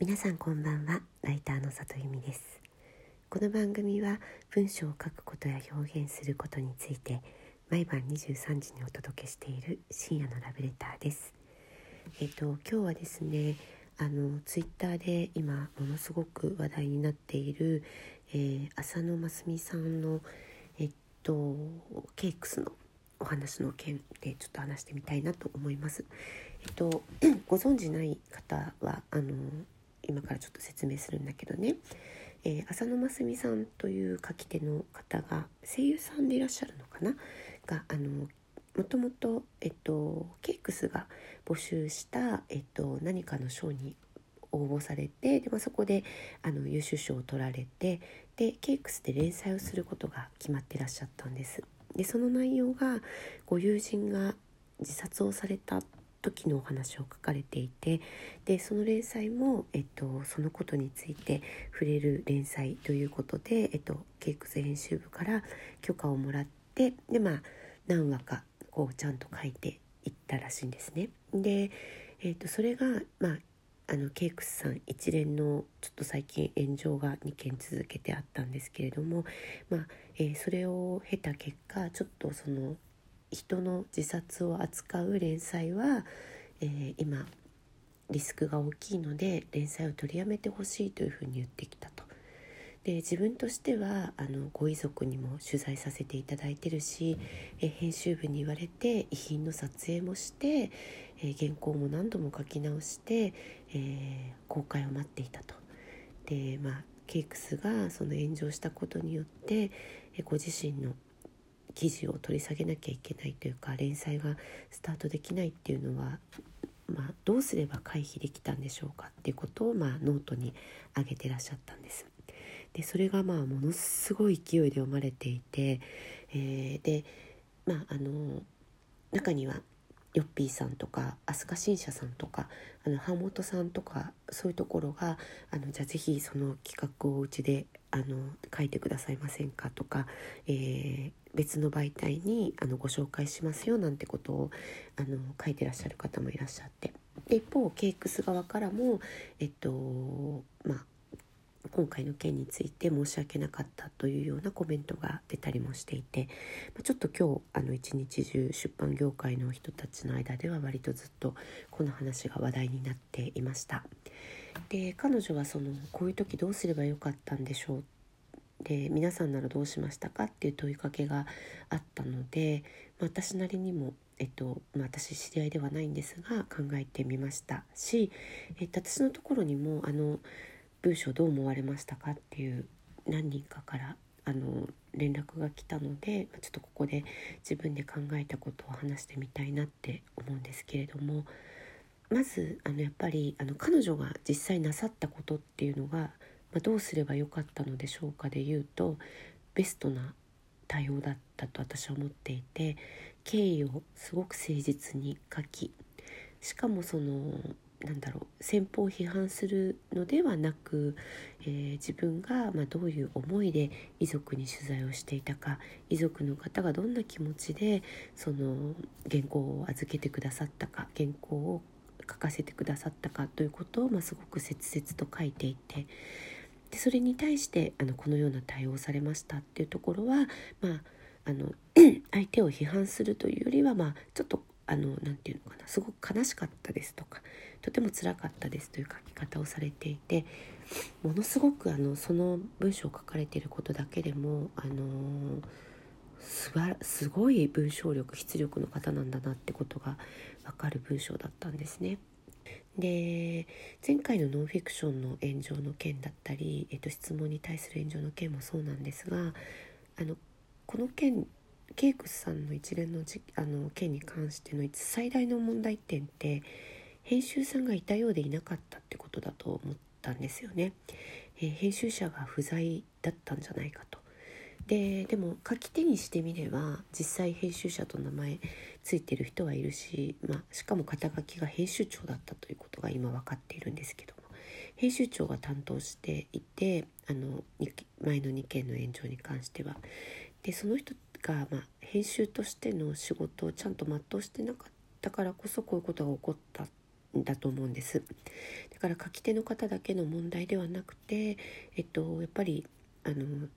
皆さんこんばんは。ライターの里由美です。この番組は文章を書くことや表現することについて毎晩23時にお届けしている深夜のラブレターです。えっと今日はですねあのツイッターで今ものすごく話題になっている、えー、浅野真澄さんのえっとケークスのお話の件でちょっと話してみたいなと思います。えっとご存じない方はあの今からちょっと説明するんだけどね、えー、浅野真澄さんという書き手の方が声優さんでいらっしゃるのかな？があのもともと、えっと、ケークスが募集した、えっと、何かの賞に応募されてで、まあ、そこであの優秀賞を取られてでケークスで連載をすることが決まってらっしゃったんです。でその内容がご友人が自殺をされた時のお話を書かれていてでその連載も、えっと、そのことについて触れる連載ということで、えっと、ケイクス編集部から許可をもらってでまあ何話かこうちゃんと書いていったらしいんですね。で、えっと、それが、まあ、あのケイクスさん一連のちょっと最近炎上が2件続けてあったんですけれども、まあえー、それを経た結果ちょっとその人の自殺を扱う連載は、えー、今リスクが大きいので連載を取りやめてほしいというふうに言ってきたと。で自分としてはあのご遺族にも取材させていただいてるし、え編集部に言われて遺品の撮影もして、え原稿も何度も書き直して、えー、公開を待っていたと。でまあ cakes がその炎上したことによって、えご自身の記事を取り下げなきゃいけないというか連載がスタートできないっていうのは、まあ、どうすれば回避できたんでしょうかっていうことを、まあ、ノートに上げてらっしゃったんです。でそれがまあものすごい勢いで読まれていて、えー、でまああの中にはヨッピーさんとか飛鳥新社さんとかあの版元さんとかそういうところがあのじゃあぜひその企画をうちであの書いてくださいませんかとか、えー、別の媒体にあのご紹介しますよなんてことをあの書いてらっしゃる方もいらっしゃってで一方ケークス側からもえっとまあ今回の件について申し訳なかったというようなコメントが出たりもしていてまちょっと今日あの一日中出版業界の人たちの間では割とずっとこの話が話題になっていました。で彼女はそのこういう時どうすればよかったんでしょうで皆さんならどうしましたかっていう問いかけがあったので、ま、私なりにも、えっとまあ、私知り合いではないんですが考えてみましたし、えっと、私のところにもあの文章どう思われましたかっていう何人かからあの連絡が来たのでちょっとここで自分で考えたことを話してみたいなって思うんですけれどもまずあのやっぱりあの彼女が実際なさったことっていうのが、まあ、どうすればよかったのでしょうかで言うとベストな対応だったと私は思っていて経緯をすごく誠実に書きしかもそのなんだろう先方を批判するのではなく、えー、自分がまあどういう思いで遺族に取材をしていたか遺族の方がどんな気持ちでその原稿を預けてくださったか原稿を書かせてくださったかということを、まあ、すごく切々と書いていてでそれに対してあのこのような対応をされましたっていうところは、まあ、あの 相手を批判するというよりは、まあ、ちょっとあのなて言うのかなすごく悲しかったですとかとても辛かったですという書き方をされていてものすごくあのその文章を書かれていることだけでもあのすばすごい文章力筆力の方なんだなってことが分かる文章だったんですね。で前回のノンフィクションの炎上の件だったり、えっと、質問に対する炎上の件もそうなんですがあのこの件ケイクスさんの一連のじあの件に関しての最大の問題点って編集さんがいたようでいなかったってことだと思ったんですよね。えー、編集者が不在だったんじゃないかと。ででも書き手にしてみれば実際編集者と名前ついてる人はいるし、まあ、しかも肩書きが編集長だったということが今分かっているんですけども編集長が担当していてあの前の2件の炎上に関しては。でその人が、まあ、編集としての仕事をちゃんと全うしてなかったからこそこういうことが起こったんだと思うんですだから書き手の方だけの問題ではなくて、えっと、やっぱりあの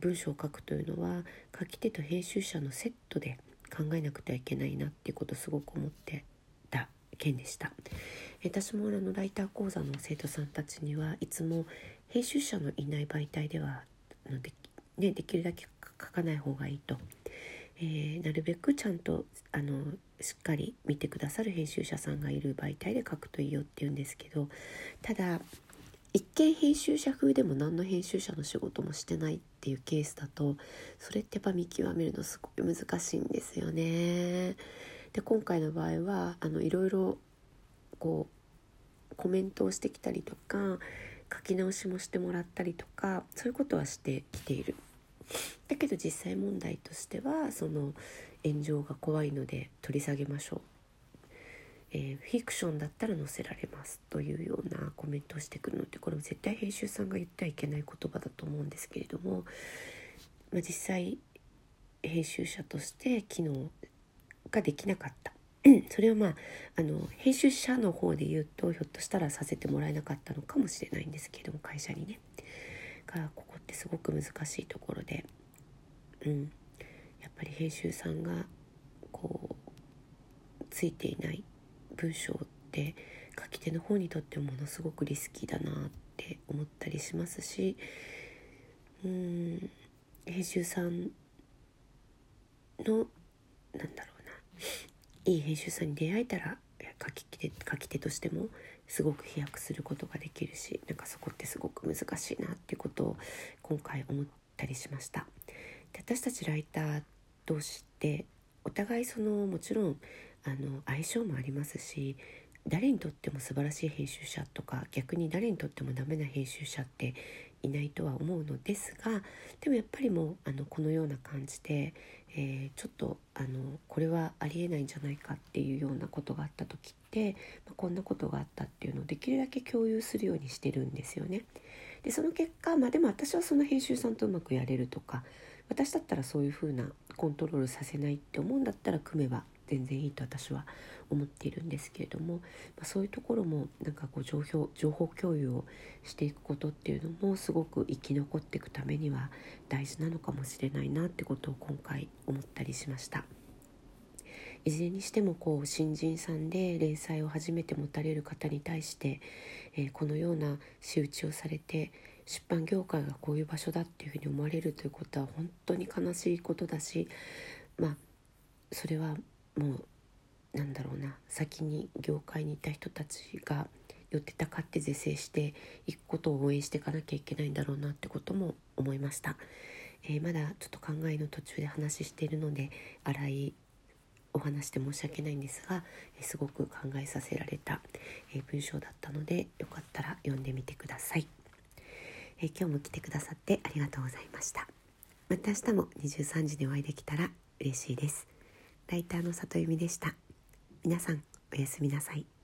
文章を書くというのは書き手と編集者のセットで考えなくてはいけないなっていうことをすごく思ってた件でした。私もあのライター講座の生徒さんたちにはいつも編集者のいない媒体ではで,、ね、できるだけ書かない方がいいと、えー、なるべくちゃんとあのしっかり見てくださる編集者さんがいる媒体で書くといいよって言うんですけどただ一見編集者風でも何の編集者の仕事もしてないっていうケースだとそれってやっぱ見極めるのすごい難しいんですよね。で今回の場合はあのいろいろこうコメントをしてきたりとか書き直しもしてもらったりとかそういうことはしてきている。だけど実際問題としてはその炎上が怖いので取り下げましょうえー、フィクションだったら載せられますというようなコメントをしてくるのってこれも絶対編集さんが言ってはいけない言葉だと思うんですけれども、まあ、実際編集者として機能ができなかった。それはまああの編集者の方で言うとひょっとしたらさせてもらえなかったのかもしれないんですけれども会社にね。がここってすごく難しいところで、うん、やっぱり編集さんがこうついていない文章って書き手の方にとってものすごくリスキーだなって思ったりしますしうん編集さんのなんだろうないい編集さんに出会えたら書き手書き手としてもすごく飛躍することができるしなんかそこってすごく難しいなっていうことを今回思ったりしました。で私たちライター同士ってお互いそのもちろんあの相性もありますし誰にとっても素晴らしい編集者とか逆に誰にとってもダメな編集者っていないとは思うのですがでもやっぱりもうあのこのような感じで、えー、ちょっとあのこれはありえないんじゃないかっていうようなことがあった時って、まあ、こんなことがあったっていうのをできるだけ共有するようにしてるんですよね。でその結果、まあ、でも私はその編集さんとうまくやれるとか私だったらそういうふうなコントロールさせないって思うんだったら組めば全然いいと私は思っているんですけれども、まあ、そういうところもなんかこう情報情報共有をしていくことっていうのもすごく生き残っていくためには大事なのかもしれないなってことを今回思ったりしました。いずれにしてもこう新人さんで連載を初めて持たれる方に対して、えー、このような仕打ちをされて出版業界がこういう場所だっていうふうに思われるということは本当に悲しいことだしまあそれはもうなんだろうな先に業界にいた人たちが寄ってたかって是正していくことを応援していかなきゃいけないんだろうなってことも思いました、えー、まだちょっと考えの途中で話しているので荒いお話で申し訳ないんですが、えー、すごく考えさせられた、えー、文章だったのでよかったら読んでみてください、え今日も来てくださってありがとうございました。また明日も23時にお会いできたら嬉しいです。ライターの里由美でした。皆さんおやすみなさい。